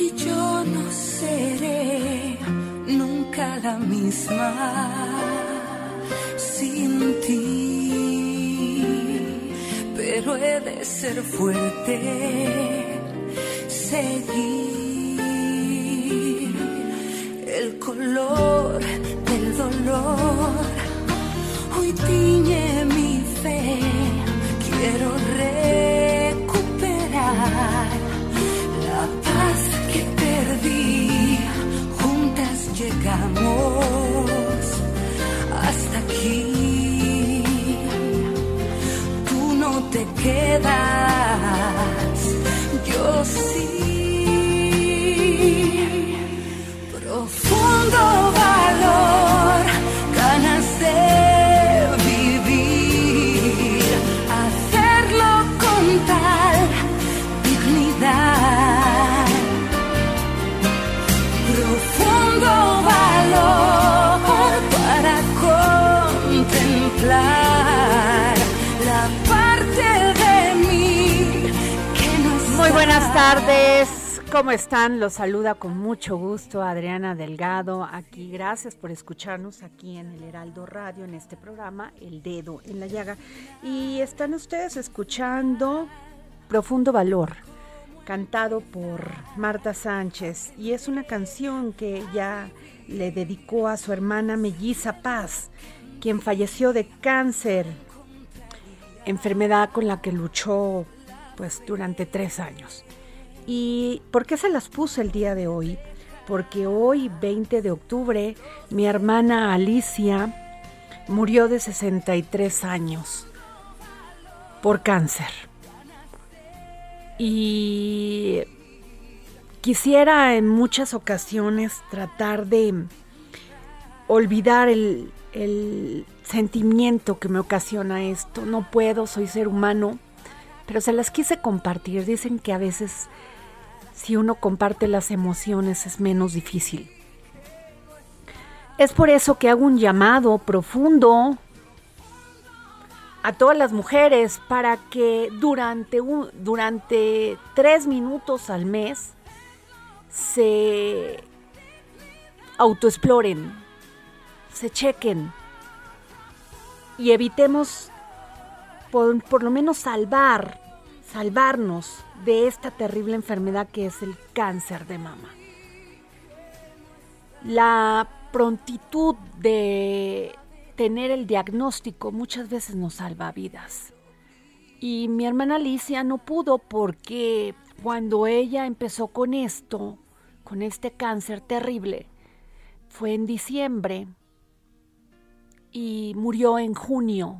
Y yo no seré nunca la misma sin ti, pero he de ser fuerte, seguir el color del dolor hoy tiñe mi fe. Quiero hasta aquí. Tú no te quedas, yo sí. Profundo tardes. ¿Cómo están? Los saluda con mucho gusto Adriana Delgado. Aquí, gracias por escucharnos aquí en el Heraldo Radio, en este programa, El Dedo en la Llaga. Y están ustedes escuchando Profundo Valor, cantado por Marta Sánchez. Y es una canción que ella le dedicó a su hermana melliza Paz, quien falleció de cáncer, enfermedad con la que luchó pues durante tres años. ¿Y por qué se las puse el día de hoy? Porque hoy, 20 de octubre, mi hermana Alicia murió de 63 años por cáncer. Y quisiera en muchas ocasiones tratar de olvidar el, el sentimiento que me ocasiona esto. No puedo, soy ser humano, pero se las quise compartir. Dicen que a veces si uno comparte las emociones es menos difícil. Es por eso que hago un llamado profundo a todas las mujeres para que durante, un, durante tres minutos al mes se autoexploren, se chequen y evitemos por, por lo menos salvar, salvarnos de esta terrible enfermedad que es el cáncer de mama. La prontitud de tener el diagnóstico muchas veces nos salva vidas. Y mi hermana Alicia no pudo porque cuando ella empezó con esto, con este cáncer terrible, fue en diciembre y murió en junio.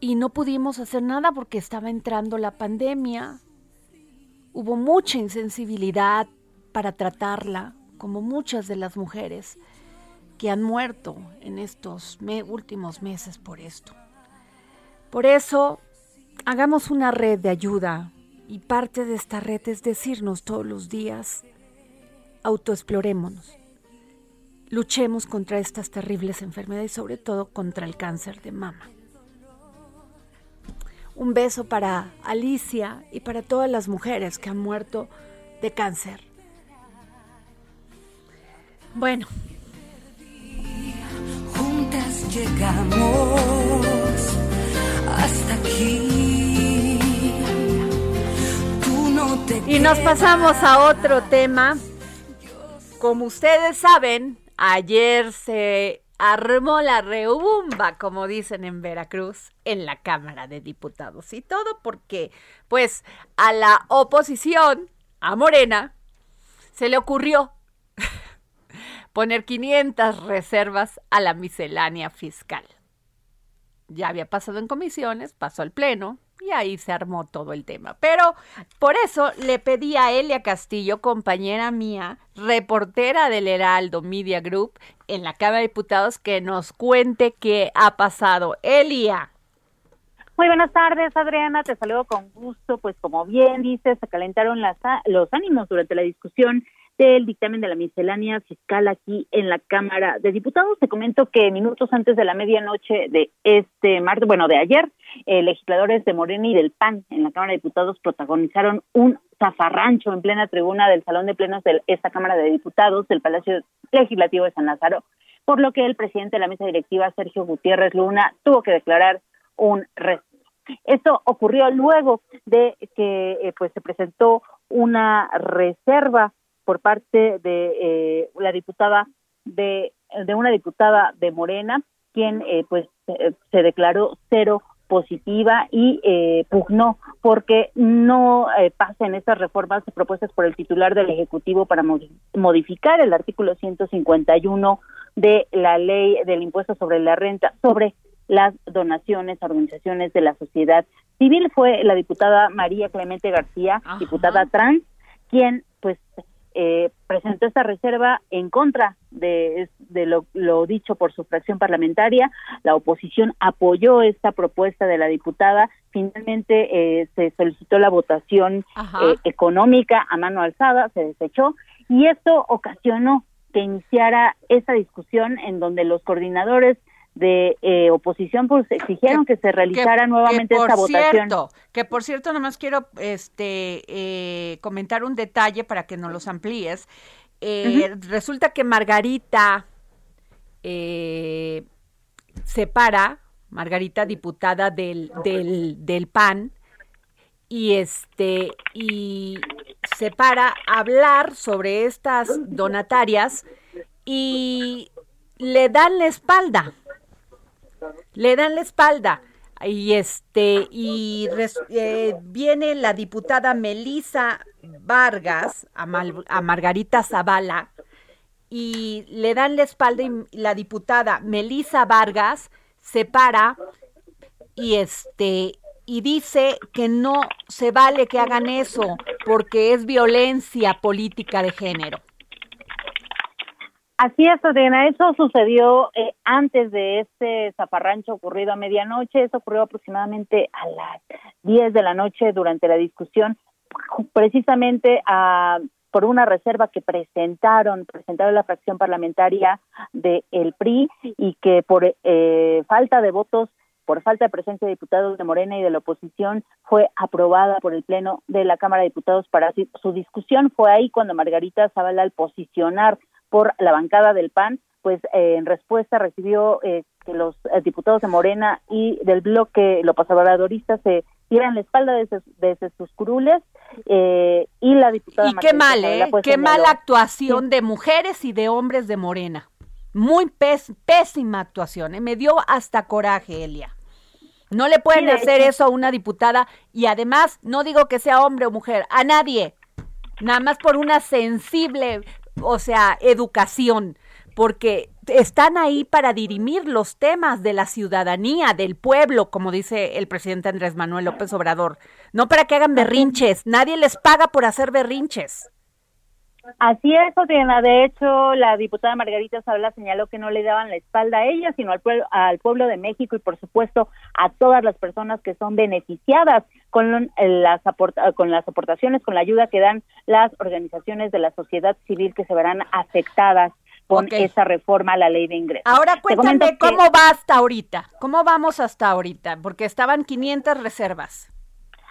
Y no pudimos hacer nada porque estaba entrando la pandemia. Hubo mucha insensibilidad para tratarla, como muchas de las mujeres. que han muerto en estos últimos meses por esto. Por eso, hagamos una red de ayuda y parte de esta red es decirnos todos los días, autoexplorémonos, luchemos contra estas terribles enfermedades y sobre todo contra el cáncer de mama. Un beso para Alicia y para todas las mujeres que han muerto de cáncer. Bueno. Juntas llegamos hasta aquí. Tú no te y nos pasamos a otro tema. Como ustedes saben, ayer se armó la reubumba, como dicen en Veracruz, en la Cámara de Diputados. Y todo porque, pues, a la oposición, a Morena, se le ocurrió poner 500 reservas a la miscelánea fiscal. Ya había pasado en comisiones, pasó al Pleno, y ahí se armó todo el tema. Pero por eso le pedí a Elia Castillo, compañera mía, reportera del Heraldo Media Group en la Cámara de Diputados, que nos cuente qué ha pasado. Elia. Muy buenas tardes, Adriana. Te saludo con gusto. Pues como bien dices, se calentaron las, los ánimos durante la discusión del dictamen de la miscelánea fiscal aquí en la Cámara de Diputados. Te comento que minutos antes de la medianoche de este martes, bueno, de ayer, eh, legisladores de Morena y del PAN en la Cámara de Diputados protagonizaron un zafarrancho en plena tribuna del Salón de Plenos de esta Cámara de Diputados del Palacio Legislativo de San Lázaro, por lo que el presidente de la mesa directiva, Sergio Gutiérrez Luna, tuvo que declarar un receso. Esto ocurrió luego de que eh, pues se presentó una reserva por parte de eh, la diputada de, de una diputada de Morena, quien eh, pues se declaró cero positiva y eh, pugnó porque no eh, pasen estas reformas propuestas por el titular del Ejecutivo para modificar el artículo 151 de la ley del impuesto sobre la renta sobre las donaciones a organizaciones de la sociedad civil. Fue la diputada María Clemente García, diputada trans, quien pues eh, presentó esta reserva en contra de, lo, dicho por su fracción parlamentaria. La oposición apoyó esta propuesta de la diputada. Finalmente eh, se solicitó la votación eh, económica a mano alzada, se desechó y esto ocasionó que iniciara esta discusión en donde los coordinadores de eh, oposición pues exigieron que, se realizara nuevamente esta votación. Que por cierto, nomás quiero este eh, comentar un detalle para que nos los amplíes. Eh, resulta que Margarita separa, Margarita diputada del, del, del PAN, y este y se para a hablar sobre estas donatarias y le dan la espalda le dan la espalda y este y eh, viene la diputada Melisa Vargas a, a, Margarita Zavala y le dan la espalda y la diputada Melisa Vargas se para y este y dice que no se vale que hagan eso porque es violencia política de género. Así es, Adriana. Eso sucedió eh, antes de este zaparrancho ocurrido a medianoche. Eso ocurrió aproximadamente a las 10 de la noche durante la discusión, precisamente a, por una reserva que presentaron, presentaron la fracción parlamentaria del el PRI y que por eh, falta de votos por falta de presencia de diputados de Morena y de la oposición, fue aprobada por el Pleno de la Cámara de Diputados para su discusión. Fue ahí cuando Margarita Zavala, al posicionar por la bancada del PAN, pues eh, en respuesta recibió eh, que los eh, diputados de Morena y del bloque los pasadoristas se dieran la espalda desde, sus curules y la diputada... Y qué mal, ¿eh? Qué mala actuación de mujeres y de hombres de Morena. Muy pésima actuación, me dio hasta coraje, Elia. No le pueden hacer eso a una diputada y además no digo que sea hombre o mujer, a nadie. Nada más por una sensible o sea, educación, porque están ahí para dirimir los temas de la ciudadanía, del pueblo, como dice el presidente Andrés Manuel López Obrador, no para que hagan berrinches, nadie les paga por hacer berrinches. Así es, Adriana. De hecho, la diputada Margarita Zavala señaló que no le daban la espalda a ella, sino al pueblo, al pueblo de México y, por supuesto, a todas las personas que son beneficiadas con las, con las aportaciones, con la ayuda que dan las organizaciones de la sociedad civil que se verán afectadas con esa reforma a la ley de ingresos. Ahora cuéntame cómo va hasta ahorita, cómo vamos hasta ahorita, porque estaban 500 reservas.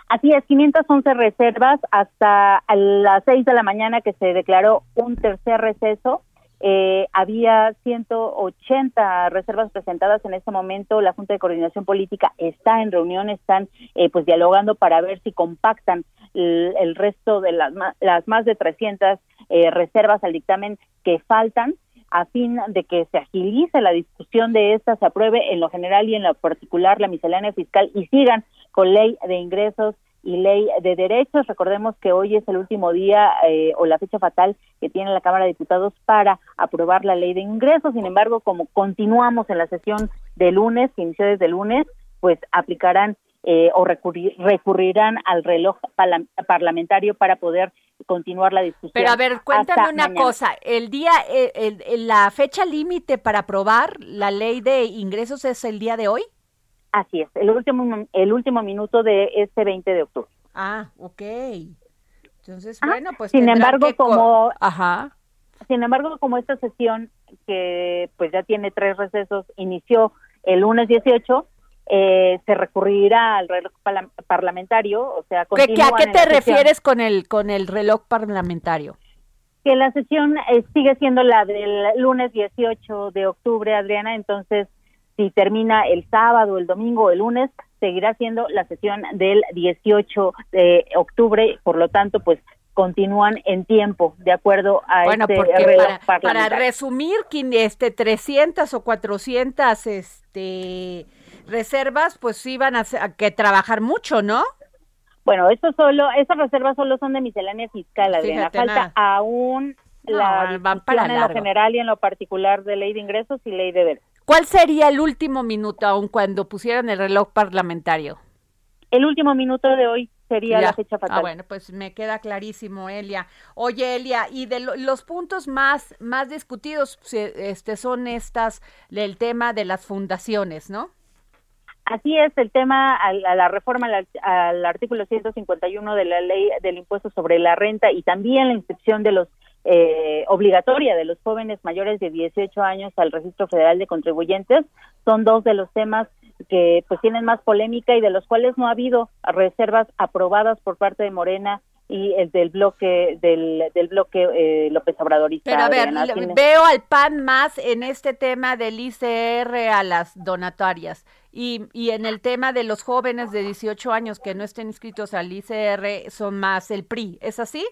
Así es, 511 reservas hasta las 6 de la mañana que se declaró un tercer receso. Eh, había 180 reservas presentadas en este momento. La Junta de Coordinación Política está en reunión, están eh, pues dialogando para ver si compactan el, resto de las, las más de 300 eh, reservas al dictamen que faltan a fin de que se agilice la discusión de esta, se apruebe en lo general y en lo particular la miscelánea fiscal y sigan con ley de ingresos y ley de derechos. Recordemos que hoy es el último día eh, o la fecha fatal que tiene la Cámara de Diputados para aprobar la ley de ingresos. Sin embargo, como continuamos en la sesión de lunes, que inició desde lunes, pues aplicarán eh, o recurrirán al reloj parlamentario para poder continuar la discusión. Pero a ver, cuéntame una cosa, el día, eh, la fecha límite para aprobar la ley de ingresos es el día de hoy. Así es, el último, el último minuto de este 20 de octubre. Ah, ok. Entonces, bueno, pues. Sin embargo, como. Ajá. Sin embargo, como esta sesión, que pues ya tiene tres recesos, inició el lunes 18, eh, se recurrirá al reloj parlamentario, o sea, ¿A qué te refieres con el con el reloj parlamentario? Que la sesión eh, sigue siendo la del lunes 18 de octubre, Adriana, entonces si termina el sábado, el domingo, o el lunes, seguirá siendo la sesión del 18 de octubre, por lo tanto, pues continúan en tiempo, de acuerdo a bueno, este porque para, para, resumir, este 300 o 400 este reservas, pues iban a, que trabajar mucho, ¿no? Bueno, eso solo, esas reservas solo son de miscelánea fiscal, Adriana. Falta aún la van para en lo general y en lo particular de ley de ingresos y ley de deberes. ¿Cuál sería el último minuto, aun cuando pusieran el reloj parlamentario? El último minuto de hoy sería la fecha fatal. Ah, bueno, pues me queda clarísimo, Elia. Oye, Elia, y de los puntos más más discutidos este son estas del tema de las fundaciones, ¿no? Así es, el tema a la, reforma al, artículo 151 de la ley del impuesto sobre la renta y también la inscripción de los eh, obligatoria de los jóvenes mayores de 18 años al registro federal de contribuyentes son dos de los temas que pues tienen más polémica y de los cuales no ha habido reservas aprobadas por parte de Morena y el del bloque del, del bloque eh, López Obradorista. Pero a ver, veo al PAN más en este tema del ICR a las donatarias y, y en el tema de los jóvenes de 18 años que no estén inscritos al ICR son más el PRI, ¿es así?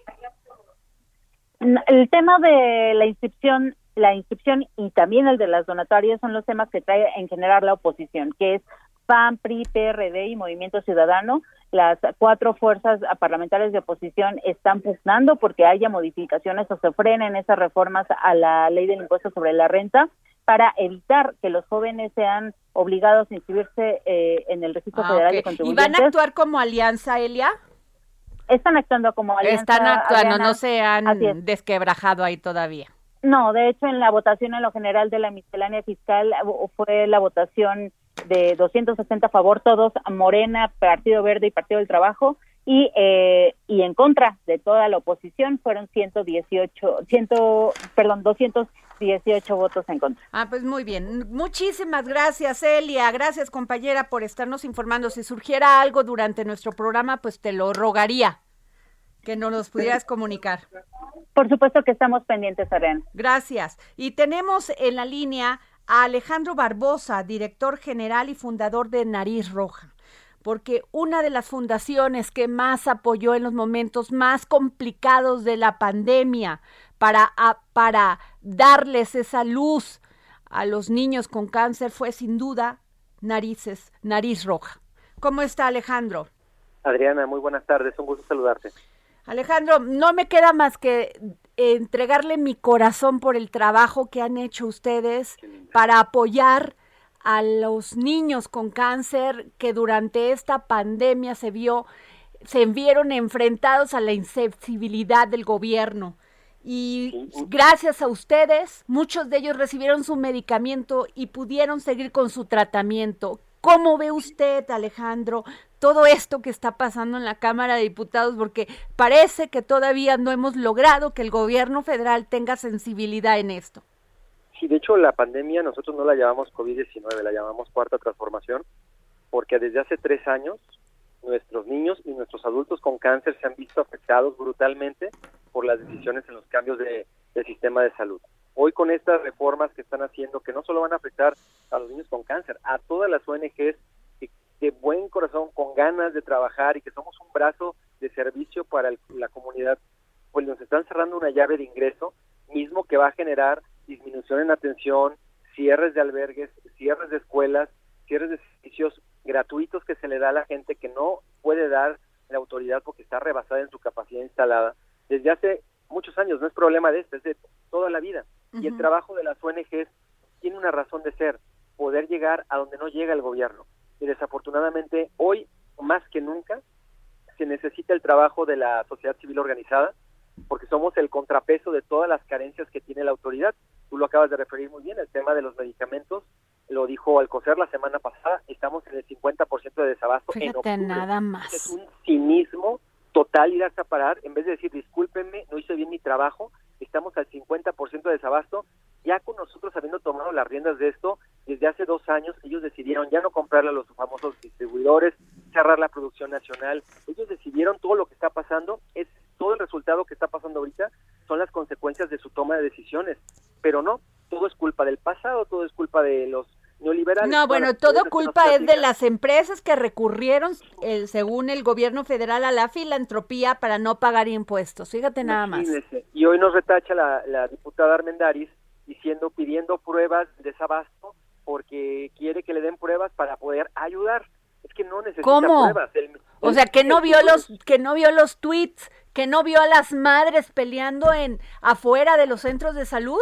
El tema de la inscripción la inscripción y también el de las donatarias son los temas que trae en general la oposición, que es PAN, PRI, PRD y Movimiento Ciudadano. Las cuatro fuerzas parlamentarias de oposición están pugnando porque haya modificaciones o se frenen esas reformas a la ley del impuesto sobre la renta para evitar que los jóvenes sean obligados a inscribirse eh, en el registro ah, federal de contribuyentes. ¿Y van a actuar como alianza, Elia? Están actuando como alianza. Están actuando, no se han desquebrajado ahí todavía. No, de hecho en la votación en lo general de la miscelánea fiscal fue la votación de 260 a favor, todos Morena, Partido Verde y Partido del Trabajo, y, eh, y en contra de toda la oposición fueron 118, 100, perdón, 218 votos en contra. Ah, pues muy bien. Muchísimas gracias, Elia. Gracias, compañera, por estarnos informando. Si surgiera algo durante nuestro programa, pues te lo rogaría que no nos pudieras comunicar. Por supuesto que estamos pendientes, Arena. Gracias. Y tenemos en la línea a Alejandro Barbosa, director general y fundador de Nariz Roja porque una de las fundaciones que más apoyó en los momentos más complicados de la pandemia para, para darles esa luz a los niños con cáncer fue sin duda Narices, Nariz Roja. ¿Cómo está Alejandro? Adriana, muy buenas tardes, un gusto saludarte. Alejandro, no me queda más que entregarle mi corazón por el trabajo que han hecho ustedes para apoyar a los niños con cáncer que durante esta pandemia se vio se vieron enfrentados a la insensibilidad del gobierno y gracias a ustedes, muchos de ellos recibieron su medicamento y pudieron seguir con su tratamiento. ¿Cómo ve usted, Alejandro, todo esto que está pasando en la Cámara de Diputados? Porque parece que todavía no hemos logrado que el gobierno federal tenga sensibilidad en esto. Sí, de hecho la pandemia nosotros no la llamamos COVID-19, la llamamos cuarta transformación, porque desde hace tres años nuestros niños y nuestros adultos con cáncer se han visto afectados brutalmente por las decisiones en los cambios de, del sistema de salud. Hoy con estas reformas que están haciendo, que no solo van a afectar a los niños con cáncer, a todas las ONGs que de buen corazón, con ganas de trabajar y que somos un brazo de servicio para la comunidad, pues nos están cerrando una llave de ingreso mismo que va a generar disminución en atención, cierres de albergues, cierres de escuelas, cierres de servicios gratuitos que se le da a la gente que no puede dar la autoridad porque está rebasada en su capacidad instalada desde hace muchos años, no es problema de este, es de toda la vida. Y el trabajo de las ONGs tiene una razón de ser, poder llegar a donde no llega el gobierno. Y desafortunadamente hoy, más que nunca, se necesita el trabajo de la sociedad civil organizada, porque somos el contrapeso de todas las carencias que tiene la autoridad. Tú lo acabas de referir muy bien, el tema de los medicamentos, lo dijo Alcocer la semana pasada, estamos en el 50% de desabasto Fíjate, nada más. Es un cinismo total ir a parar, en vez de decir discúlpenme, no hice bien mi trabajo, estamos al 50% de desabasto, ya con nosotros habiendo tomado las riendas de esto, desde hace dos años ellos decidieron ya no comprarle a los famosos distribuidores, cerrar la producción nacional, ellos decidieron todo lo que está pasando, es todo el resultado que está pasando ahorita, son las consecuencias de su toma de decisiones, pero no, todo es culpa del pasado, todo es culpa de los neoliberales. No, bueno, todo culpa es de las empresas que recurrieron, el, según el gobierno federal, a la filantropía para no pagar impuestos. Fíjate nada más. Y hoy nos retacha la, diputada Armendaris diciendo, pidiendo pruebas de desabasto porque quiere que le den pruebas para poder ayudar. Es que no necesita pruebas. o sea, que no vio los que no vio los tweets, que no vio a las madres peleando en afuera de los centros de salud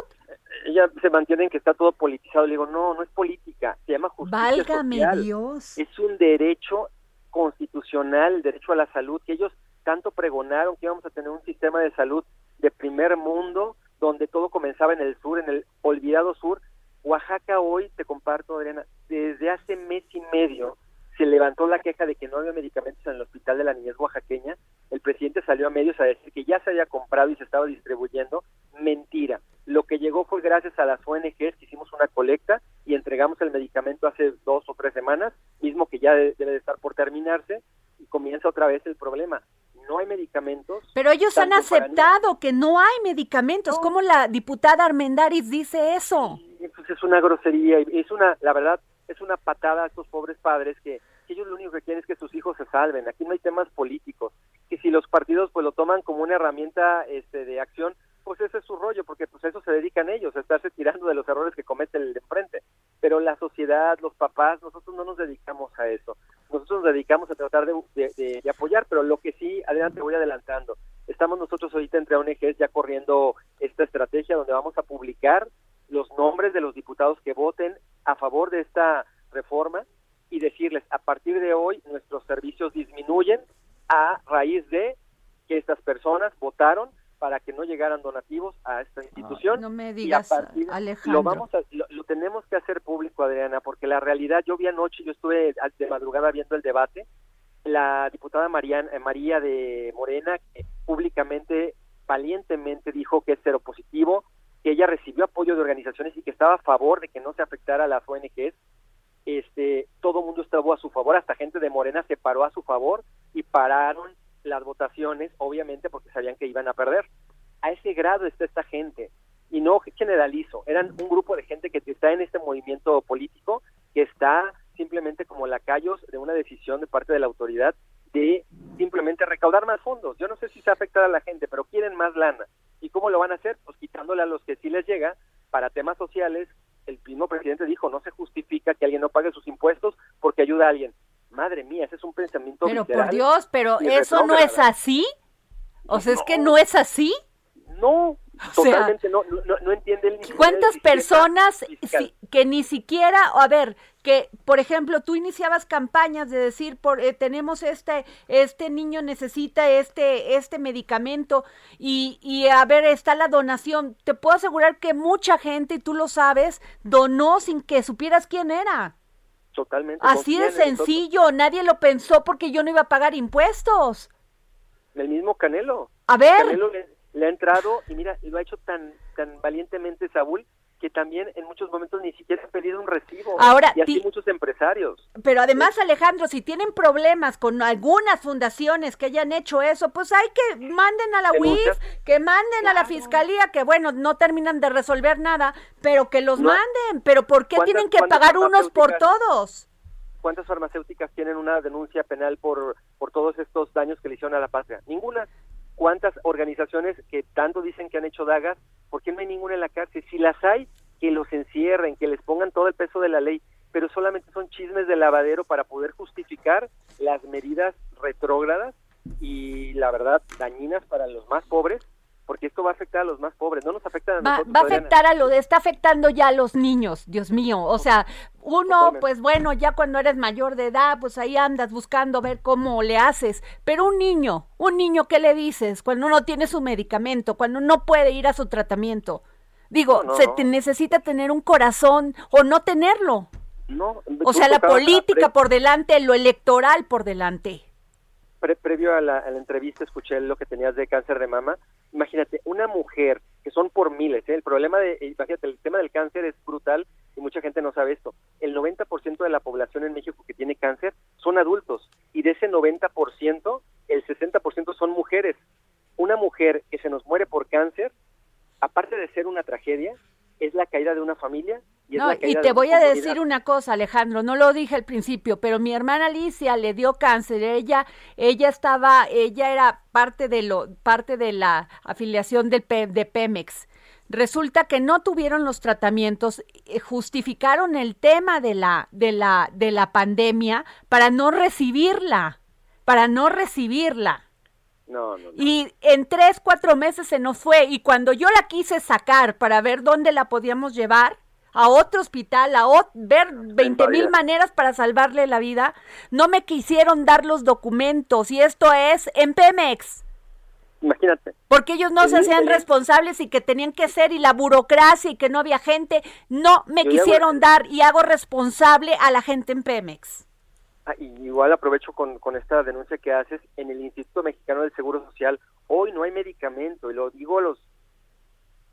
ella se mantiene en que está todo politizado. Le digo, no, no es política, se llama justicia Válgame Dios. Es un derecho constitucional, el derecho a la salud, que ellos tanto pregonaron que íbamos a tener un sistema de salud de primer mundo, donde todo comenzaba en el sur, en el olvidado sur. Oaxaca hoy, te comparto, Adriana, desde hace mes y medio se levantó la queja de que no había medicamentos en el hospital de la niñez oaxaqueña. El presidente salió a medios a decir que ya se había comprado y se estaba distribuyendo. Mentira. Lo que llegó fue gracias a las ONGs que hicimos una colecta y entregamos el medicamento hace dos o tres semanas, mismo que ya debe de estar por terminarse, y comienza otra vez el problema. No hay medicamentos. Pero ellos han aceptado que no hay medicamentos. ¿Cómo la diputada Armendaris dice eso? Pues es una grosería, es una, la verdad, es una patada a estos pobres padres que, que ellos lo único que quieren es que sus hijos se salven. Aquí no hay temas políticos. Que si los partidos pues lo toman como una herramienta este, de acción, pues ese es su rollo, porque pues eso se dedican ellos, a estarse tirando de los errores que comete el de enfrente. Pero la sociedad, los papás, nosotros no nos dedicamos a eso. Nosotros nos dedicamos a tratar de, de, apoyar, pero lo que sí, adelante voy adelantando. Estamos nosotros ahorita entre ONGs ya corriendo esta estrategia donde vamos a publicar los nombres de los diputados que voten a favor de esta reforma y decirles, a partir de hoy nuestros servicios disminuyen a raíz de que estas personas votaron para que no llegaran donativos a esta institución. no me digas, Alejandro. Lo, vamos lo, tenemos que hacer público, Adriana, porque la realidad, yo vi anoche, yo estuve de madrugada viendo el debate, la diputada Mariana, eh, María de Morena, que públicamente, valientemente dijo que es positivo, que ella recibió apoyo de organizaciones y que estaba a favor de que no se afectara a las ONGs, este, todo el mundo estaba a su favor, hasta gente de Morena se paró a su favor y pararon las votaciones, obviamente porque sabían que iban a perder. A ese grado está esta gente, y no generalizo, eran un grupo de gente que está en este movimiento político, que está simplemente como lacayos de una decisión de parte de la autoridad de simplemente recaudar más fondos. Yo no sé si se afecta a la gente, pero quieren más lana. ¿Y cómo lo van a hacer? Pues quitándole a los que sí les llega para temas sociales. El mismo presidente dijo, no se justifica que alguien no pague sus impuestos porque ayuda a alguien. Madre mía, ese es un pensamiento Pero por Dios, pero eso no es así. O sea, es que no. es así. No, Totalmente no, no, no entiende ni ¿Cuántas personas que ni siquiera, a ver, que por ejemplo tú iniciabas campañas de decir por eh, tenemos este este niño necesita este este medicamento y, y a ver está la donación. Te puedo asegurar que mucha gente y tú lo sabes donó sin que supieras quién era totalmente así de sencillo nadie lo pensó porque yo no iba a pagar impuestos. el mismo Canelo. A ver. Canelo le, ha entrado y mira lo ha hecho tan tan valientemente Saúl que también en muchos momentos ni siquiera ha pedido un recibo. Ahora, y así muchos empresarios. Pero además, Alejandro, si tienen problemas con algunas fundaciones que hayan hecho eso, pues hay que manden a la UIF, que manden a la fiscalía, que bueno, no terminan de resolver nada, pero que los manden. Pero ¿por qué tienen que pagar unos por todos? ¿Cuántas farmacéuticas tienen una denuncia penal por, por todos estos daños que le hicieron a la patria? Ninguna cuántas organizaciones que tanto dicen que han hecho dagas, ¿por qué no hay ninguna en la cárcel? Si las hay, que los encierren, que les pongan todo el peso de la ley, pero solamente son chismes de lavadero para poder justificar las medidas retrógradas y la verdad dañinas para los más pobres porque esto va a afectar a los más pobres, no nos afecta a nosotros. Va, a afectar a lo de, está afectando ya a los niños, Dios mío. O sea, uno, pues bueno, ya cuando eres mayor de edad, pues ahí andas buscando ver cómo le haces. Pero un niño, un niño, ¿qué le dices? Cuando no tiene su medicamento, cuando no puede ir a su tratamiento. Digo, se te necesita tener un corazón o no tenerlo. No, o sea, la política por delante, lo electoral por delante previo a la, entrevista escuché lo que tenías de cáncer de mama. Imagínate, una mujer, que son por miles, ¿eh? el problema de, imagínate, el tema del cáncer es brutal y mucha gente no sabe esto. El 90% de la población en México que tiene cáncer son adultos y de ese 90%, el 60% son mujeres. Una mujer que se nos muere por cáncer, aparte de ser una tragedia, es la caída de una familia y, no, y te voy a decir una cosa, Alejandro, no lo dije al principio, pero mi hermana Alicia le dio cáncer, ella ella estaba ella era parte de lo parte de la afiliación del de Pemex. Resulta que no tuvieron los tratamientos, eh, justificaron el tema de la de la de la pandemia para no recibirla, para no recibirla. Y en tres, cuatro meses se nos fue. Y cuando yo la quise sacar para ver dónde la podíamos llevar, a otro hospital, a ver 20 mil maneras para salvarle la vida, no me quisieron dar los documentos. Y esto es en Pemex. Imagínate. Porque ellos no se hacían responsables y que tenían que ser, y la burocracia y que no había gente, no me quisieron dar y hago responsable a la gente en Pemex. Ah, igual aprovecho con, con esta denuncia que haces en el Instituto Mexicano del Seguro Social. Hoy no hay medicamento y lo digo a los,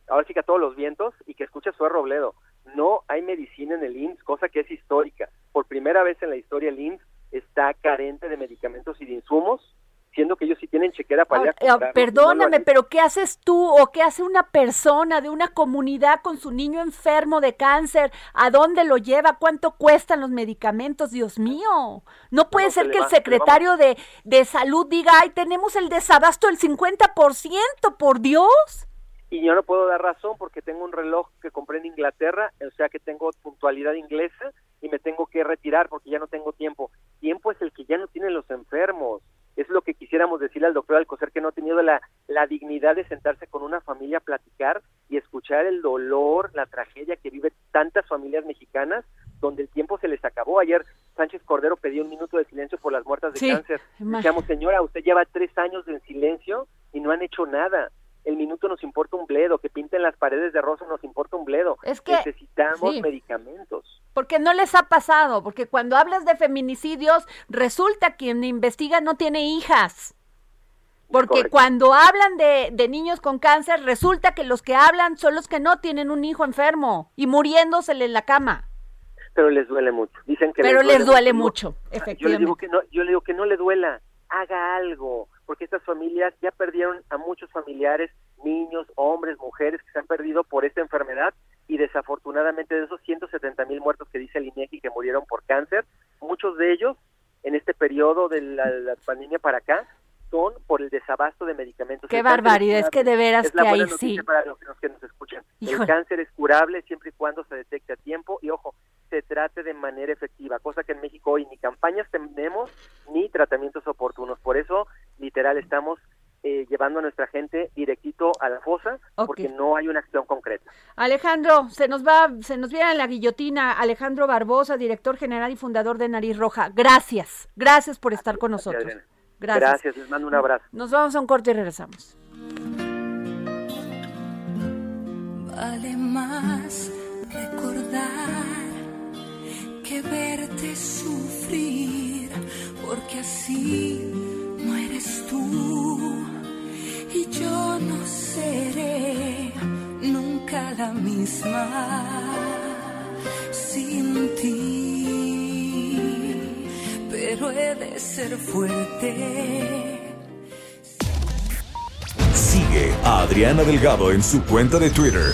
ahora sí que a todos los vientos y que escucha su Robledo. No hay medicina en el IMSS, cosa que es histórica. Por primera vez en la historia el IMSS está carente de medicamentos y de insumos siendo que ellos sí tienen chequera para ir a eh, Perdóname, pero ¿qué haces tú o qué hace una persona de una comunidad con su niño enfermo de cáncer? ¿A dónde lo lleva? ¿Cuánto cuestan los medicamentos? Dios mío. No puede ser que el secretario de, de salud diga, ay, tenemos el desabasto del 50%, por Dios. Y yo no puedo dar razón porque tengo un reloj que compré en Inglaterra, o sea que tengo puntualidad inglesa y me tengo que retirar porque ya no tengo tiempo. Tiempo es el que ya no tienen los enfermos es lo que quisiéramos decirle al doctor Alcocer que no ha tenido la, la dignidad de sentarse con una familia a platicar y escuchar el dolor, la tragedia que vive tantas familias mexicanas donde el tiempo se les acabó. Ayer Sánchez Cordero pedía un minuto de silencio por las muertas de cáncer. Decíamos, señora, usted lleva tres años en silencio y no han hecho nada el minuto nos importa un bledo, que pinten las paredes de rosa nos importa un bledo. Es que necesitamos medicamentos. Porque no les ha pasado, porque cuando hablas de feminicidios, resulta que quien investiga no tiene hijas. Porque cuando hablan de, de, niños con cáncer, resulta que los que hablan son los que no tienen un hijo enfermo y muriéndosele en la cama. Pero les duele mucho. Dicen que Pero les duele, mucho, efectivamente. Yo le digo que no, yo le digo que no le duela, haga algo porque estas familias ya perdieron a muchos familiares, niños, hombres, mujeres que se han perdido por esta enfermedad y desafortunadamente de esos 170 mil muertos que dice el INEGI que murieron por cáncer, muchos de ellos en este periodo de la, pandemia para acá son por el desabasto de medicamentos. Qué barbaridad, es que de veras que ahí sí. Para los que nos escuchan. El cáncer es curable siempre y cuando se detecte a tiempo y ojo, se trate de manera efectiva, cosa que en México hoy ni campañas tenemos ni tratamientos oportunos. Por eso, literal, estamos eh, llevando a nuestra gente directito a la fosa porque no hay una acción concreta. Alejandro, se nos va, se nos viene la guillotina. Alejandro Barbosa, director general y fundador de Nariz Roja. Gracias, gracias por estar con nosotros. Gracias. Gracias, les mando un abrazo. Nos vamos a un corte y regresamos. Vale más recordar que verte sufrir, porque así no eres tú y yo no seré nunca la misma sin ti, pero he de ser fuerte. Sigue a Adriana Delgado en su cuenta de Twitter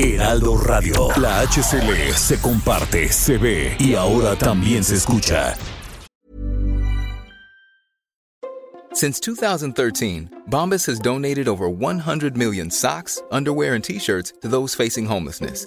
Heraldo Radio. La HCL se comparte, se ve y ahora también se escucha. Since 2013, Bombas has donated over 100 million socks, underwear, and t-shirts to those facing homelessness.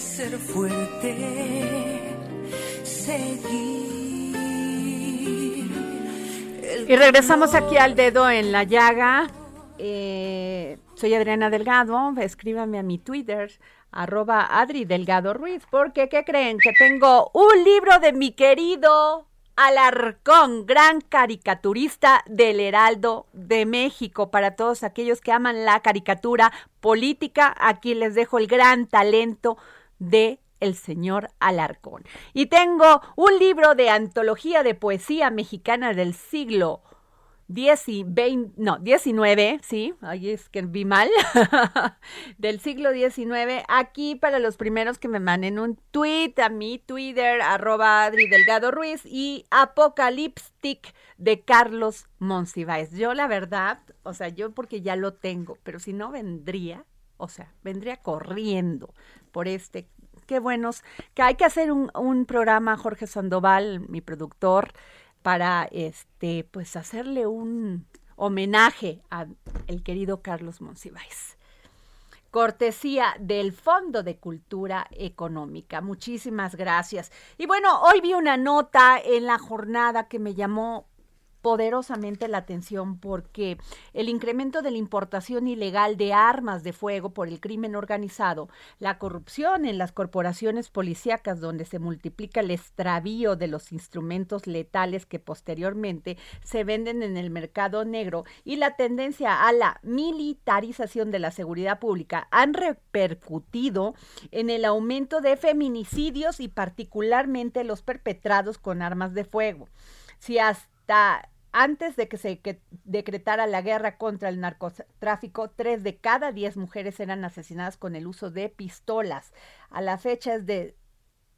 Ser fuerte, seguir. Y regresamos aquí al dedo en la llaga. Eh, soy Adriana Delgado. Escríbame a mi Twitter, arroba Adri Delgado Ruiz, porque ¿qué creen? Que tengo un libro de mi querido Alarcón, gran caricaturista del Heraldo de México. Para todos aquellos que aman la caricatura política, aquí les dejo el gran talento de el señor Alarcón. Y tengo un libro de antología de poesía mexicana del siglo y 20, no, 19, sí, ahí es que vi mal, del siglo XIX, aquí para los primeros que me manden un tweet a mi Twitter, arroba Adri Delgado Ruiz y Apocaliptic de Carlos Monsiváis. Yo la verdad, o sea, yo porque ya lo tengo, pero si no vendría, o sea, vendría corriendo por este qué buenos, que hay que hacer un, programa, Jorge Sandoval, mi productor, para este, pues hacerle un homenaje a el querido Carlos Monsiváis. Cortesía del Fondo de Cultura Económica. Muchísimas gracias. Y bueno, hoy vi una nota en la jornada que me llamó poderosamente la atención porque el incremento de la importación ilegal de armas de fuego por el crimen organizado, la corrupción en las corporaciones policíacas donde se multiplica el extravío de los instrumentos letales que posteriormente se venden en el mercado negro y la tendencia a la militarización de la seguridad pública han repercutido en el aumento de feminicidios y particularmente los perpetrados con armas de fuego. Si hasta antes de que se decretara la guerra contra el narcotráfico, tres de cada diez mujeres eran asesinadas con el uso de pistolas. A la fecha es de,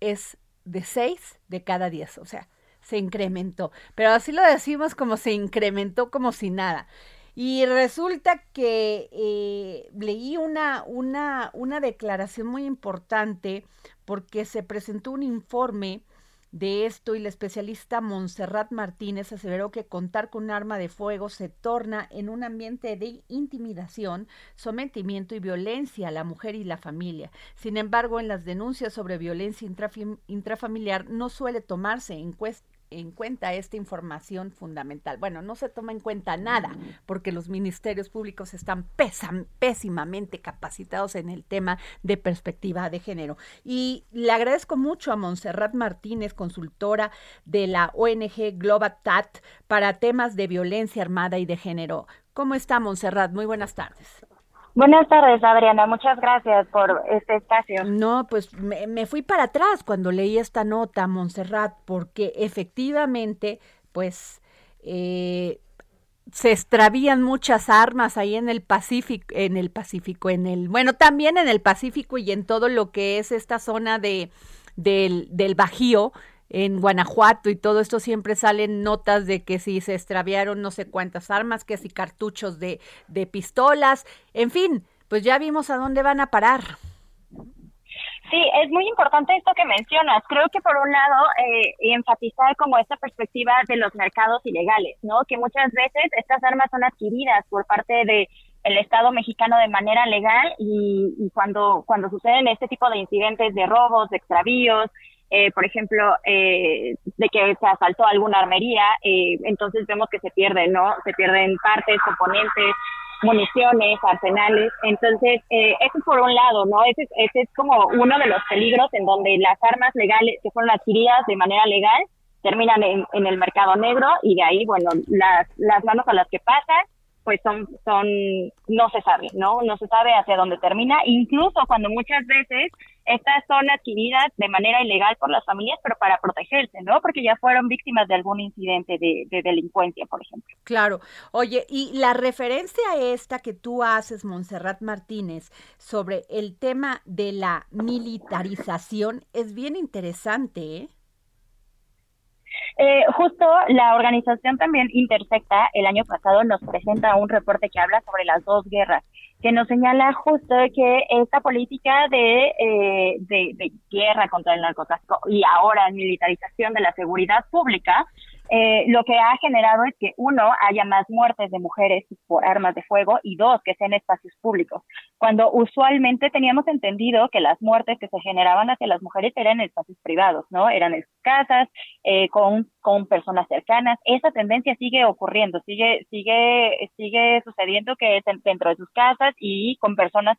es de seis de cada diez, o sea, se incrementó. Pero así lo decimos como se incrementó como si nada. Y resulta que eh, leí una, una, una declaración muy importante porque se presentó un informe de esto y la especialista Montserrat Martínez aseveró que contar con un arma de fuego se torna en un ambiente de intimidación, sometimiento y violencia a la mujer y la familia. Sin embargo, en las denuncias sobre violencia intrafamiliar no suele tomarse en, en cuenta esta información fundamental. Bueno, no se toma en cuenta nada porque los ministerios públicos están pésimamente capacitados en el tema de perspectiva de género. Y le agradezco mucho a Montserrat Martínez, consultora de la ONG Globatat para temas de violencia armada y de género. ¿Cómo está Montserrat? Muy buenas tardes. Buenas tardes, Adriana. Muchas gracias por este espacio. No, pues me, fui para atrás cuando leí esta nota, Montserrat, porque efectivamente, pues, eh, se extravían muchas armas ahí en el Pacífico, en el Pacífico, en el, bueno, también en el Pacífico y en todo lo que es esta zona de del, del Bajío, en Guanajuato y todo esto siempre salen notas de que si se extraviaron no sé cuántas armas, que si cartuchos de, de pistolas, en fin, pues ya vimos a dónde van a parar. Sí, es muy importante esto que mencionas. Creo que por un lado eh, enfatizar como esta perspectiva de los mercados ilegales, ¿no? Que muchas veces estas armas son adquiridas por parte de el Estado mexicano de manera legal y, y cuando cuando suceden este tipo de incidentes de robos, de extravíos, eh, por ejemplo, eh, de que se asaltó alguna armería, eh, entonces vemos que se pierden, ¿no? Se pierden partes, componentes, municiones, arsenales. Entonces, eh, eso por un lado, ¿no? Ese, ese es como uno de los peligros en donde las armas legales que fueron adquiridas de manera legal terminan en, en el mercado negro y de ahí, bueno, las, las manos a las que pasan pues son, son, no se sabe, ¿no? No se sabe hacia dónde termina, incluso cuando muchas veces estas son adquiridas de manera ilegal por las familias, pero para protegerse, ¿no? Porque ya fueron víctimas de algún incidente de, de delincuencia, por ejemplo. Claro. Oye, y la referencia esta que tú haces, Montserrat Martínez, sobre el tema de la militarización es bien interesante, ¿eh? Eh, justo la organización también Intersecta el año pasado nos presenta un reporte que habla sobre las dos guerras, que nos señala justo que esta política de, eh, de, de guerra contra el narcotráfico y ahora militarización de la seguridad pública eh, lo que ha generado es que uno, haya más muertes de mujeres por armas de fuego y dos, que sean espacios públicos. Cuando usualmente teníamos entendido que las muertes que se generaban hacia las mujeres eran en espacios privados, ¿no? Eran en sus casas, eh, con, con personas cercanas. Esa tendencia sigue ocurriendo, sigue, sigue, sigue sucediendo que es dentro de sus casas y con personas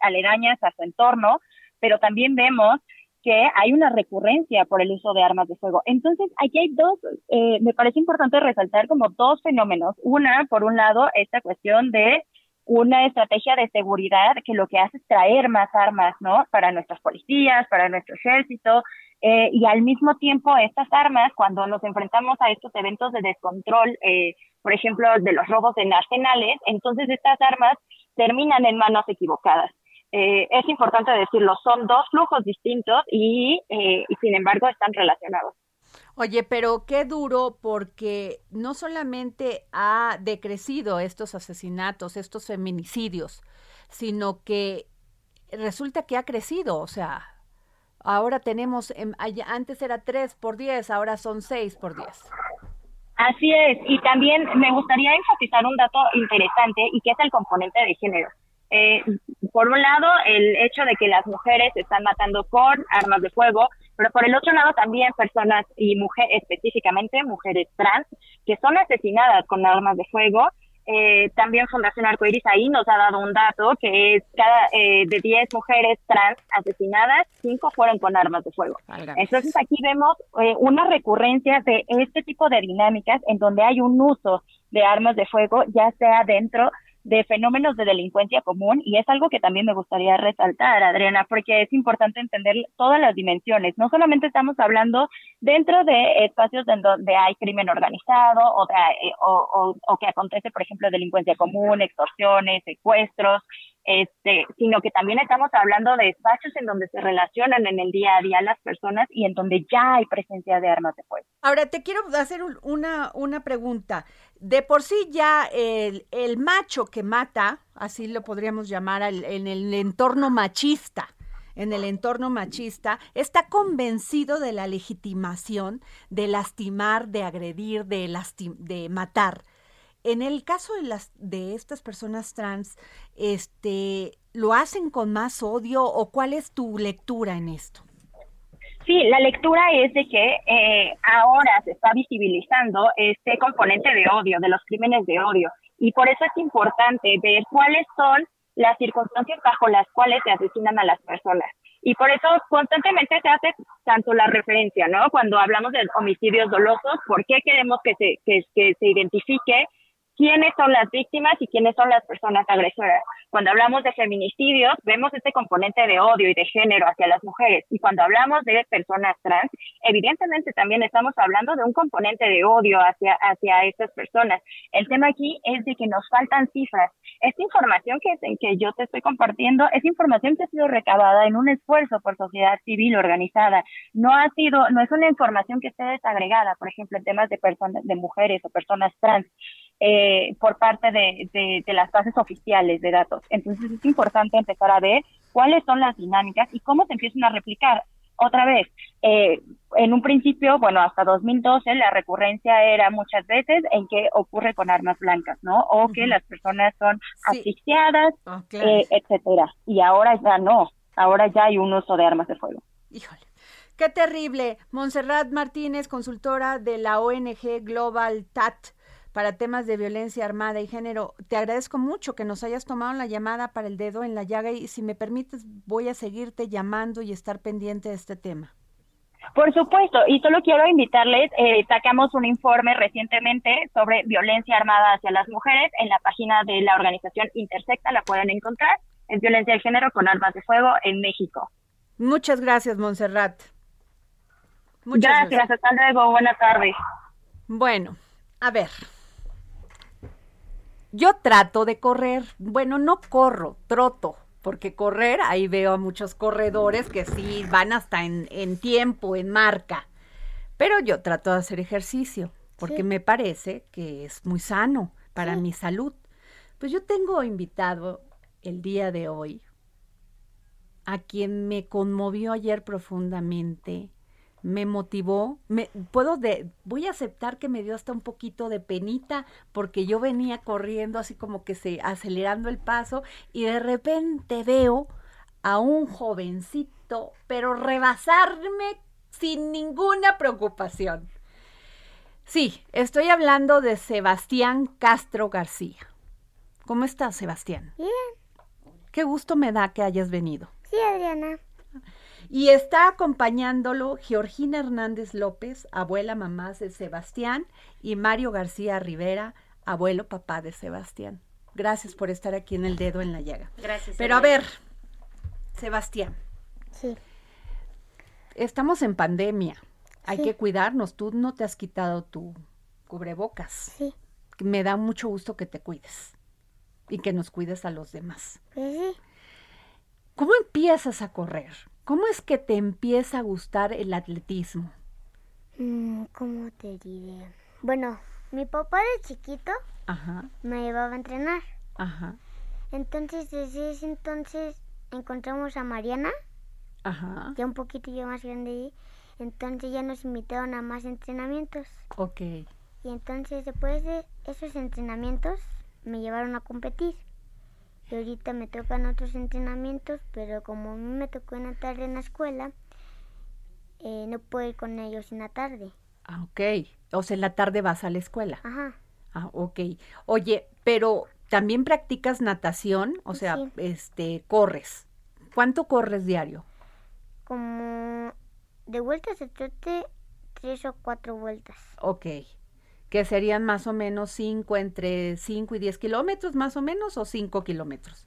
aledañas a su entorno, pero también vemos que hay una recurrencia por el uso de armas de fuego. Entonces, aquí hay dos, eh, me parece importante resaltar como dos fenómenos. Una, por un lado, esta cuestión de una estrategia de seguridad que lo que hace es traer más armas, ¿no? Para nuestras policías, para nuestro ejército, eh, y al mismo tiempo estas armas, cuando nos enfrentamos a estos eventos de descontrol, eh, por ejemplo, de los robos en arsenales, entonces estas armas terminan en manos equivocadas. Eh, es importante decirlo, son dos flujos distintos y, eh, y sin embargo están relacionados. Oye, pero qué duro porque no solamente ha decrecido estos asesinatos, estos feminicidios, sino que resulta que ha crecido, o sea, ahora tenemos, em, antes era 3 por 10, ahora son 6 por 10. Así es, y también me gustaría enfatizar un dato interesante y que es el componente de género. Eh, por un lado, el hecho de que las mujeres se están matando con armas de fuego, pero por el otro lado también personas y mujeres, específicamente mujeres trans, que son asesinadas con armas de fuego. Eh, también Fundación Arcoiris ahí nos ha dado un dato que es cada eh, de 10 mujeres trans asesinadas, 5 fueron con armas de fuego. Entonces aquí vemos eh, una recurrencia de este tipo de dinámicas en donde hay un uso de armas de fuego, ya sea dentro de fenómenos de delincuencia común y es algo que también me gustaría resaltar, Adriana, porque es importante entender todas las dimensiones. No solamente estamos hablando dentro de espacios en donde hay crimen organizado o, eh, o, o que acontece, por ejemplo, delincuencia común, extorsiones, secuestros, este, sino que también estamos hablando de espacios en donde se relacionan en el día a día las personas y en donde ya hay presencia de armas de fuego. Ahora, te quiero hacer una, una pregunta. De por sí ya el, macho que mata, así lo podríamos llamar en el entorno machista, en el entorno machista está convencido de la legitimación de lastimar, de agredir, de, de matar. En el caso de, las, de estas personas trans, este, ¿lo hacen con más odio o cuál es tu lectura en esto? Sí, la lectura es de que eh, ahora se está visibilizando este componente de odio, de los crímenes de odio, y por eso es importante ver cuáles son las circunstancias bajo las cuales se asesinan a las personas. Y por eso constantemente se hace tanto la referencia, ¿no? Cuando hablamos de homicidios dolosos, ¿por qué queremos que se, que, que se identifique quiénes son las víctimas y quiénes son las personas agresoras. Cuando hablamos de feminicidios, vemos este componente de odio y de género hacia las mujeres. Y cuando hablamos de personas trans, evidentemente también estamos hablando de un componente de odio hacia, hacia estas personas. El tema aquí es de que nos faltan cifras. Esta información que, que yo te estoy compartiendo es información que ha sido recabada en un esfuerzo por sociedad civil organizada. No ha sido, no es una información que esté desagregada, por ejemplo, en temas de personas, de mujeres o personas trans. Eh, por parte de, de, las bases oficiales de datos. Entonces es importante empezar a ver cuáles son las dinámicas y cómo se empiezan a replicar. Otra vez, eh, en un principio, bueno, hasta 2012 la recurrencia era muchas veces en que ocurre con armas blancas, ¿no? O que las personas son asfixiadas, oh, eh, etcétera. Y ahora ya no, ahora ya hay un uso de armas de fuego. Híjole. Qué terrible. Montserrat Martínez, consultora de la ONG Global TAT para temas de violencia armada y género. Te agradezco mucho que nos hayas tomado la llamada para el dedo en la llaga y si me permites voy a seguirte llamando y estar pendiente de este tema. Por supuesto, y solo quiero invitarles, eh, sacamos un informe recientemente sobre violencia armada hacia las mujeres en la página de la organización Intersecta, la pueden encontrar, es violencia de género con armas de fuego en México. Muchas gracias, Montserrat. Muchas gracias, gracias. hasta luego, buenas tardes. Bueno, a ver, yo trato de correr, bueno, no corro, troto, porque correr, ahí veo a muchos corredores que sí van hasta en, en tiempo, en marca, pero yo trato de hacer ejercicio, porque me parece que es muy sano para mi salud. Pues yo tengo invitado el día de hoy a quien me conmovió ayer profundamente, me motivó, me puedo de voy a aceptar que me dio hasta un poquito de penita porque yo venía corriendo así como que se acelerando el paso y de repente veo a un jovencito, pero rebasarme sin ninguna preocupación. Sí, estoy hablando de Sebastián Castro García. ¿Cómo estás, Sebastián? Bien. Qué gusto me da que hayas venido. Sí, Adriana. Y está acompañándolo Georgina Hernández López, abuela mamá de Sebastián, y Mario García Rivera, abuelo papá de Sebastián. Gracias por estar aquí en el dedo en la llaga. Gracias. Pero a ver, Sebastián. Sí. Estamos en pandemia. Hay que cuidarnos. Tú no te has quitado tu cubrebocas. Sí. Me da mucho gusto que te cuides y que nos cuides a los demás. Pues sí. ¿Cómo empiezas a correr? ¿Cómo es que te empieza a gustar el atletismo? Mm, ¿Cómo te diré? Bueno, mi papá de chiquito me llevaba a entrenar. Ajá. Entonces, desde ese entonces encontramos a Mariana, Ajá. ya un poquito más grande, entonces ya nos invitaron a más entrenamientos. Ok. Y entonces después de esos entrenamientos me llevaron a competir. Y ahorita me tocan otros entrenamientos, pero como a mí me tocó en la tarde en la escuela, eh, no puedo ir con ellos en la tarde. Ah, ok. O sea, en la tarde vas a la escuela. Ajá. Ah, ok. Oye, pero también practicas natación, o sea, este, corres. ¿Cuánto corres diario? Como de vueltas se trate tres o cuatro vueltas. Ok que serían más o menos 5, entre 5 y 10 kilómetros, más o menos, o 5 kilómetros.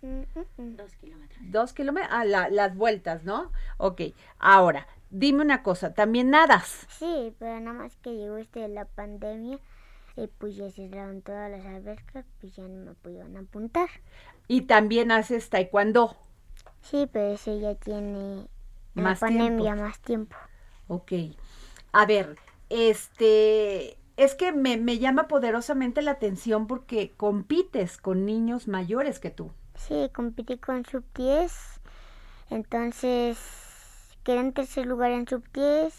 Dos kilómetros. Dos kilómetros, ah, las vueltas, ¿no? Ok, ahora, dime una cosa, ¿también nadas? Sí, pero nada más que llegó este la pandemia, y pues ya cerraron todas las albercas, pues ya no me pudieron apuntar. ¿Y también haces taekwondo? Sí, pero ese ya tiene más la pandemia más tiempo. Ok, a ver, este es que me, me, llama poderosamente la atención porque compites con niños mayores que tú. Sí, competí con sub 10, Entonces, quedé en tercer lugar en sub 10,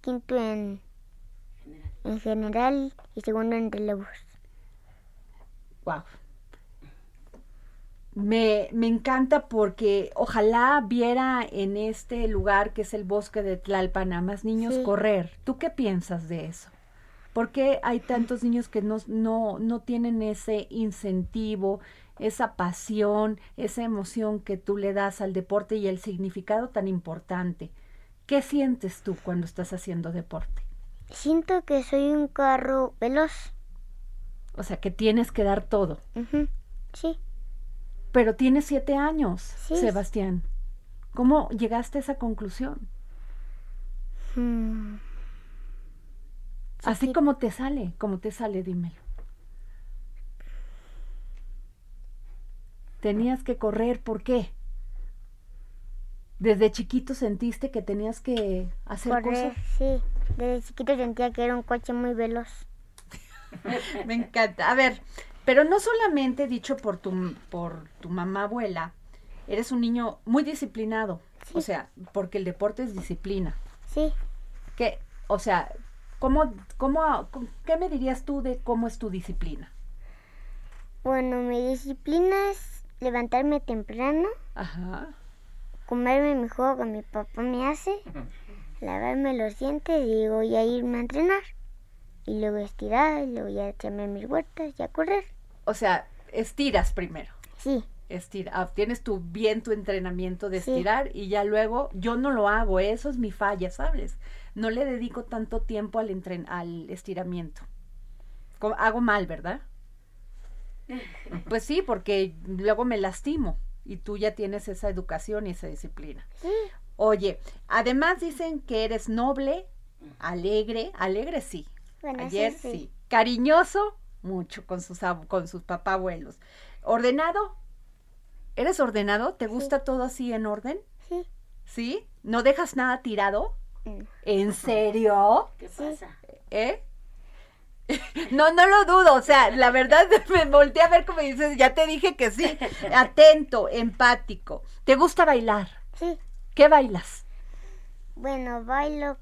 quinto en, en general y segundo en relevos. Wow. Me, me encanta porque ojalá viera en este lugar que es el bosque de Tlalpan a más niños Sí. correr. ¿Tú qué piensas de eso? ¿Por qué hay tantos niños que no, no, no tienen ese incentivo, esa pasión, esa emoción que tú le das al deporte y el significado tan importante? ¿Qué sientes tú cuando estás haciendo deporte? Siento que soy un carro veloz. O sea, que tienes que dar todo. Sí. Pero tienes siete años, Sí. Sebastián. ¿Cómo llegaste a esa conclusión? Mm, Así sí. como te sale, como te sale, dímelo. Tenías que correr, ¿por qué? Desde chiquito sentiste que tenías que hacer correr, cosas. sí. Desde chiquito sentía que era un coche muy veloz. Me encanta. A ver, pero no solamente dicho por tu, por tu mamá abuela, eres un niño muy disciplinado. O sea, porque el deporte es disciplina. Sí. Que, o sea, ¿cómo, cómo, ¿qué me dirías tú de cómo es tu disciplina? Bueno, mi disciplina es levantarme temprano, Ajá. comerme mi juego que mi papá me hace, lavarme los dientes y luego ya irme a entrenar. Y luego estirar, y luego ya echarme mis vueltas y a correr. O sea, estiras primero. Sí. Estira, ah, tienes tu bien tu entrenamiento de Sí. estirar y ya luego yo no lo hago, eso es mi falla, ¿sabes? No le dedico tanto tiempo al entren al estiramiento. Hago mal, ¿verdad? Pues sí, porque luego me lastimo y tú ya tienes esa educación y esa disciplina. Oye, además dicen que eres noble, alegre, alegre sí. Bueno, Ayer sí. sí. Cariñoso, mucho con sus con sus papá abuelos. Ordenado. ¿Eres ordenado? ¿Te gusta todo así en orden? Sí. ¿Sí? ¿No dejas nada tirado? Mm. ¿En serio? ¿Qué pasa? ¿Eh? No, no lo dudo, o sea, la verdad me volteé a ver como dices, ya te dije que sí, atento, empático. ¿Te gusta bailar? Sí. ¿Qué bailas? Bueno, bailo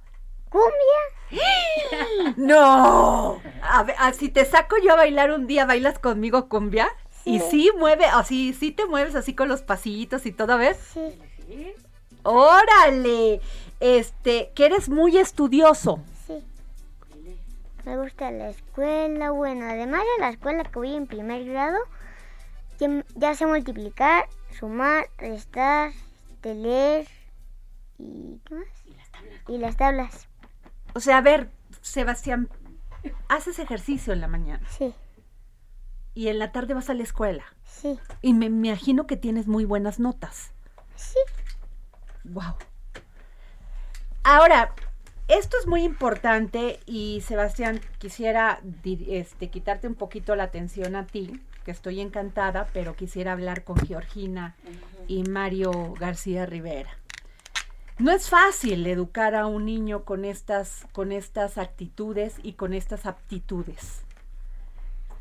cumbia. No. A ver, ah, si te saco yo a bailar un día, ¿bailas conmigo cumbia? Y sí mueve, así, sí te mueves así con los pasillitos y todo, a ver. Sí. Órale. Este, que eres muy estudioso. Sí. Me gusta la escuela. Bueno, además de la escuela que voy en primer grado, ya, ya sé multiplicar, sumar, restar, de leer y ¿qué más? Y las tablas. O sea, a ver, Sebastián, haces ejercicio en la mañana Sí, y en la tarde vas a la escuela. sí, Y me imagino que tienes muy buenas notas. sí. Wow. Ahora, esto es muy importante y Sebastián, quisiera este, quitarte un poquito la atención a ti, que estoy encantada, pero quisiera hablar con Georgina y Mario García Rivera. No es fácil educar a un niño con estas, con estas actitudes y con estas aptitudes.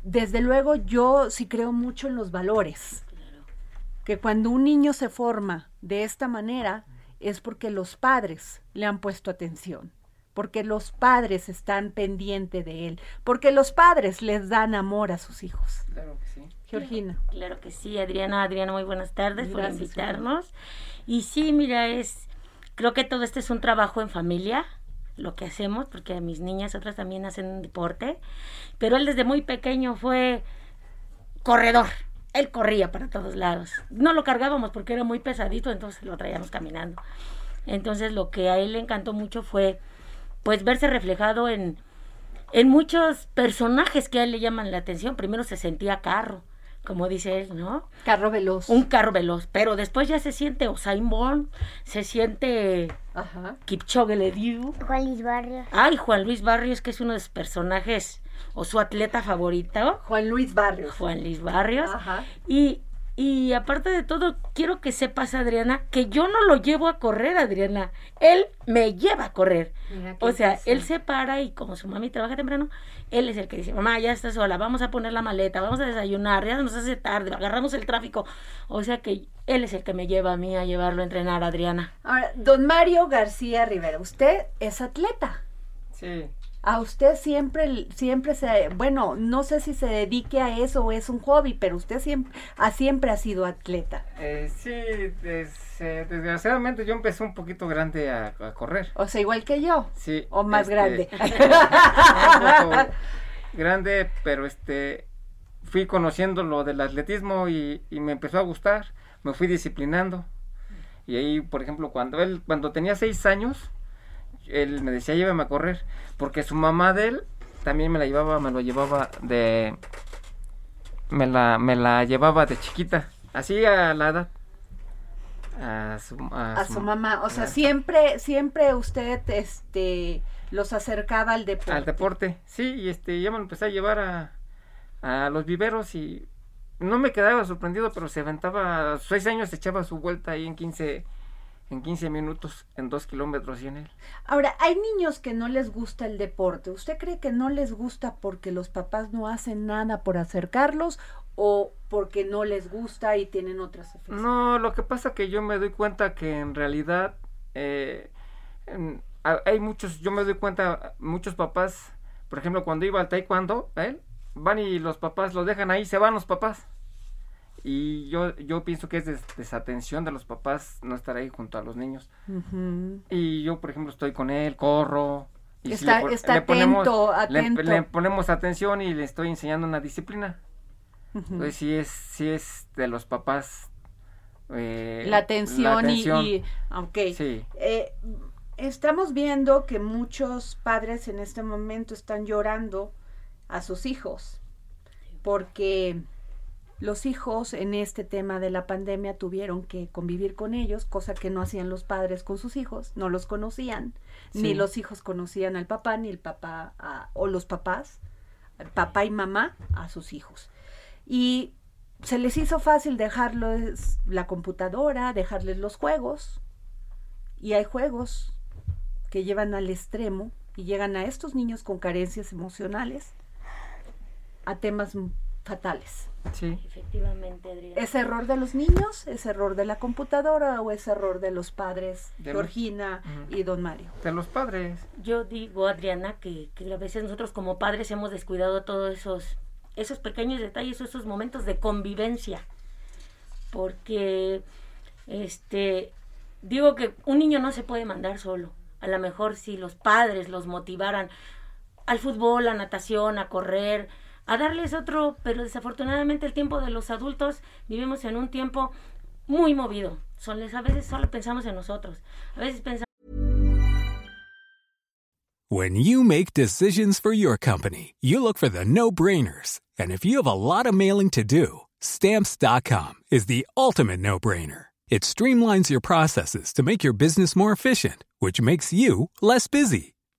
Desde luego yo sí creo mucho en los valores que cuando un niño se forma de esta manera es porque los padres le han puesto atención, porque los padres están pendientes de él, porque los padres les dan amor a sus hijos. Claro que sí. Georgina. Claro que sí, Adriana. Adriana, muy buenas tardes por Gracias, invitarnos. Y sí, mira, es, creo que todo este es un trabajo en familia, lo que hacemos, porque mis niñas, otras también hacen deporte, pero él desde muy pequeño fue corredor. Él corría para todos lados. No lo cargábamos porque era muy pesadito, entonces lo traíamos caminando. Entonces lo que a él le encantó mucho fue pues verse reflejado en, en muchos personajes que a él le llaman la atención. Primero se sentía carro, como dice él, ¿no? Carro veloz. Un carro veloz, pero después ya se siente Usain Bolt, se siente Ajá. Kipchoge Lediu. Juan Luis Barrios. Ay, Juan Luis Barrios, que es uno de sus personajes o su atleta favorito. Juan Luis Barrios. Juan Luis Barrios. Ajá. Y Y aparte de todo, quiero que sepas, Adriana, que yo no lo llevo a correr, Adriana. Él me lleva a correr. O sea, él se para y como su mami trabaja temprano, él es el que dice, mamá, ya está sola, vamos a poner la maleta, vamos a desayunar, ya nos hace tarde, agarramos el tráfico. O sea que él es el que me lleva a mí a llevarlo a entrenar, Adriana. Ahora, don Mario García Rivera, usted es atleta. Sí. A usted siempre, siempre se, bueno, no sé si se dedique a eso o es un hobby, pero usted siempre, a, siempre ha sido atleta. Eh, sí, des- eh, desgraciadamente yo empecé un poquito grande a, a correr. O sea, igual que yo. Sí. O más este, grande. un poco grande, pero este fui conociendo lo del atletismo y, y me empezó a gustar. Me fui disciplinando. Y ahí, por ejemplo, cuando él, cuando tenía seis años, él me decía, llévame a correr. Porque su mamá de él también me la llevaba, me lo llevaba de... Me la, me la llevaba de chiquita. Así a la edad. A su, a a su- su mamá. O sea, siempre, siempre usted, este, los acercaba al deporte. Al deporte, sí, y este, ya me lo empecé a llevar a, a los viveros y no me quedaba sorprendido, pero se aventaba, seis años se echaba su vuelta ahí en 15, en 15 minutos, en dos kilómetros y en él. Ahora, hay niños que no les gusta el deporte. ¿Usted cree que no les gusta porque los papás no hacen nada por acercarlos o porque no les gusta y tienen otras aficiones? No, lo que pasa que yo me doy cuenta que en realidad eh, en- hay muchos, yo me doy cuenta, muchos papás, por ejemplo, cuando iba al taekwondo, ¿eh? van y los papás los dejan ahí, se van los papás. Y yo, yo pienso que es des- desatención de los papás no estar ahí junto a los niños. Y yo, por ejemplo, estoy con él, corro. Y Está- le está le ponemos, atento, le- atento. Le, ponemos atención y le estoy enseñando una disciplina. Ujú. Entonces sí es, sí es de los papás. eh, la atención, la atención. y, y ok. Sí. Eh, estamos viendo que muchos padres en este momento están llorando a sus hijos porque los hijos en este tema de la pandemia tuvieron que convivir con ellos, cosa que no hacían los padres con sus hijos, no los conocían, ni los hijos conocían al papá, ni el papá a- o los papás, papá y mamá a sus hijos. Y se les hizo fácil dejarles la computadora, dejarles los juegos, y hay juegos que llevan al extremo y llegan a estos niños con carencias emocionales a temas fatales. Sí. Efectivamente, Adriana. ¿Es error de los niños? ¿Es error de la computadora o es error de los padres, De Georgina y don Mario? De los padres. Yo digo, Adriana, que, que a veces nosotros como padres hemos descuidado todos esos, esos pequeños detalles, esos momentos de convivencia. Porque, este, digo que un niño no se puede mandar solo. A lo mejor si los padres los motivaran al fútbol, a natación, a correr, a darles otro, pero desafortunadamente el tiempo de los adultos vivimos en un tiempo muy movido. A veces solo pensamos en nosotros. A veces pensamos When you make decisions for your company, you look for the no brainers. And if you have a lot of mailing to do, stamps.com is the ultimate no brainer. It streamlines your processes to make your business more efficient, which makes you less busy.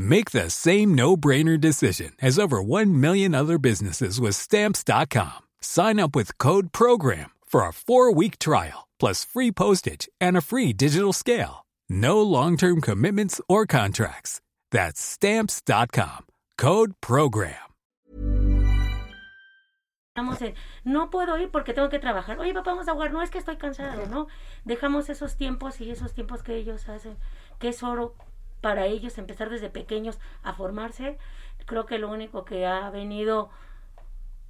Make the same no-brainer decision as over 1 million other businesses with stamps.com. Sign up with code program for a 4-week trial plus free postage and a free digital scale. No long-term commitments or contracts. That's stamps.com. Code program. No puedo ir porque tengo que trabajar. Oye, papá, vamos a jugar. No, es que estoy cansado, ¿no? Dejamos esos tiempos y esos tiempos que ellos hacen, que es oro para ellos empezar desde pequeños a formarse. Creo que lo único que ha venido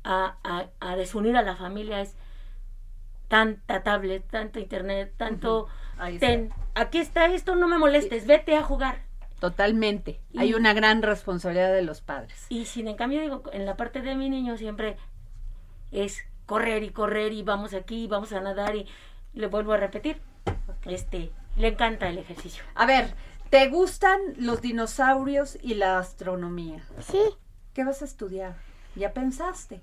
a, a- a desunir a la familia es tanta tablet, tanto internet, tanto... Ten, aquí está esto, no me molestes, vete a jugar. Totalmente. Hay una gran responsabilidad de los padres. Y sin en cambio, digo, en la parte de mi niño siempre es correr y correr y vamos aquí y vamos a nadar y le vuelvo a repetir. Este, Le encanta el ejercicio. A ver, ¿te gustan los dinosaurios y la astronomía? Sí. ¿Qué vas a estudiar? ¿Ya pensaste?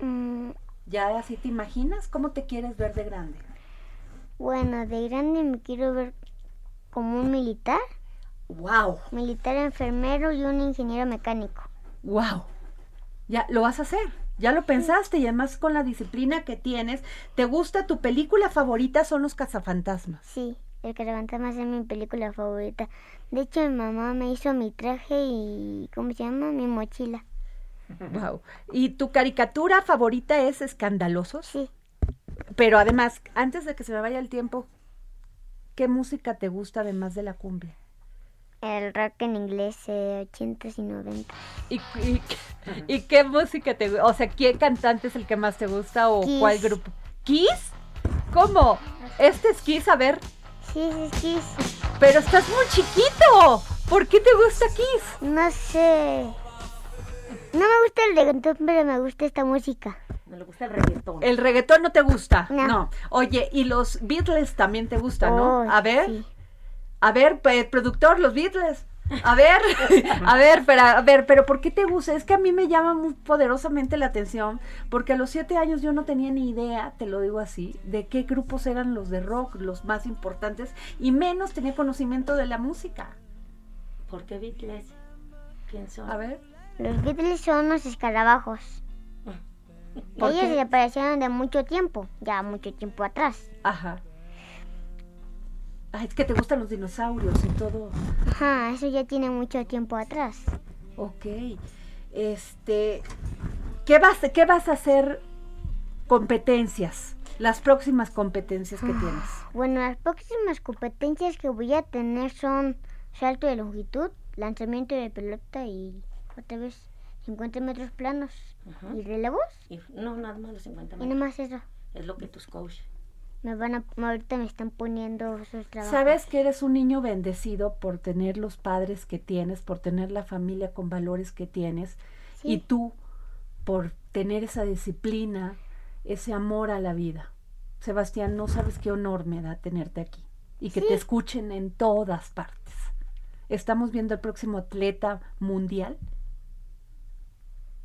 Mm, ¿Ya así te imaginas? ¿Cómo te quieres ver de grande? bueno, de grande me quiero ver como un militar. ¡Wow! Militar enfermero y un ingeniero mecánico. ¡Wow! Ya lo vas a hacer. Ya lo pensaste y además con la disciplina que tienes, ¿te gusta tu película favorita son los cazafantasmas? Sí, El Caravantamas es mi película favorita. De hecho, mi mamá me hizo mi traje y, ¿cómo se llama? Mi mochila. Wow. ¿Y tu caricatura favorita es Escandalosos? Sí. Pero además, antes de que se me vaya el tiempo, ¿qué música te gusta además de la cumbia? El rock en inglés, eh, 80s y 90. ¿Y, y, y qué música te gusta? O sea, ¿qué cantante es el que más te gusta o Kiss. cuál grupo? ¿Kiss? ¿Cómo? ¿Este es Kiss? A ver. Sí, sí, es Kiss. Pero estás muy chiquito. ¿Por qué te gusta Kiss? No sé. No me gusta el reggaetón, pero me gusta esta música. No le gusta el reggaetón. ¿El reggaetón no te gusta? No. Oye, y los Beatles también te gustan, ¿no? A ver. sí. A ver, productor, los Beatles. A ver, a ver, pero, a ver, pero ¿por qué te gusta? Es que a mí me llama muy poderosamente la atención, porque a los siete años yo no tenía ni idea, te lo digo así, de qué grupos eran los de rock, los más importantes, y menos tenía conocimiento de la música. ¿Por qué Beatles? ¿Quién son? A ver. Los Beatles son los escarabajos. ¿Por Ellos qué? desaparecieron de mucho tiempo, ya mucho tiempo atrás. Ajá. Ay, es que te gustan los dinosaurios y todo. Ajá, eso ya tiene mucho tiempo atrás. Ok. Este, ¿qué vas, qué vas a hacer competencias? Las próximas competencias que tienes. Bueno, las próximas competencias que voy a tener son salto de longitud, lanzamiento de pelota y otra vez 50 metros planos. Ajá. ¿Y relevos? Y- no, nada más los 50 Y metros. nomás eso. Es lo que tus coach. Me van a, ahorita me están poniendo esos trabajos. Sabes que eres un niño bendecido por tener los padres que tienes, por tener la familia con valores que tienes y tú por tener esa disciplina, ese amor a la vida. Sebastián, no sabes qué honor me da tenerte aquí y que te escuchen en todas partes. Estamos viendo el próximo atleta mundial,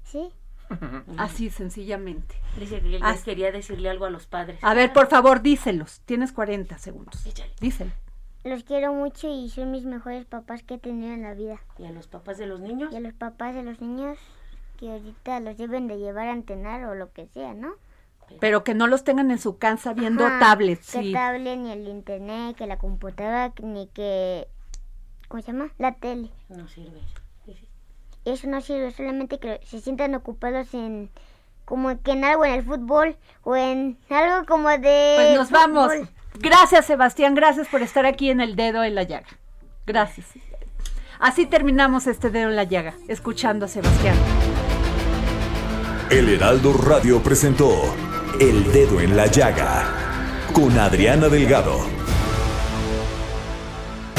Sí. Así sencillamente. Dice que quería decirle algo a los padres. A ver, por favor, díselos. Tienes 40 segundos. Échale. Díselo. Los quiero mucho y son mis mejores papás que he tenido en la vida. ¿Y a los papás de los niños? Y a los papás de los niños que ahorita los deben de llevar a entrenar o lo que sea, ¿no? Pero que no los tengan en su casa viendo Ajá, tablets. Que sí. tablet, ni el internet, que la computadora, ni que... ¿Cómo se llama? La tele. No sirve. Eso no sirve, solamente que se sientan ocupados en... Como que en algo en el fútbol o en algo como de... Pues nos vamos. Gracias, Sebastián. Gracias por estar aquí en el dedo en la llaga. Gracias. Así terminamos este dedo en la llaga, escuchando a Sebastián. El Heraldo Radio presentó El Dedo en la Llaga con Adriana Delgado.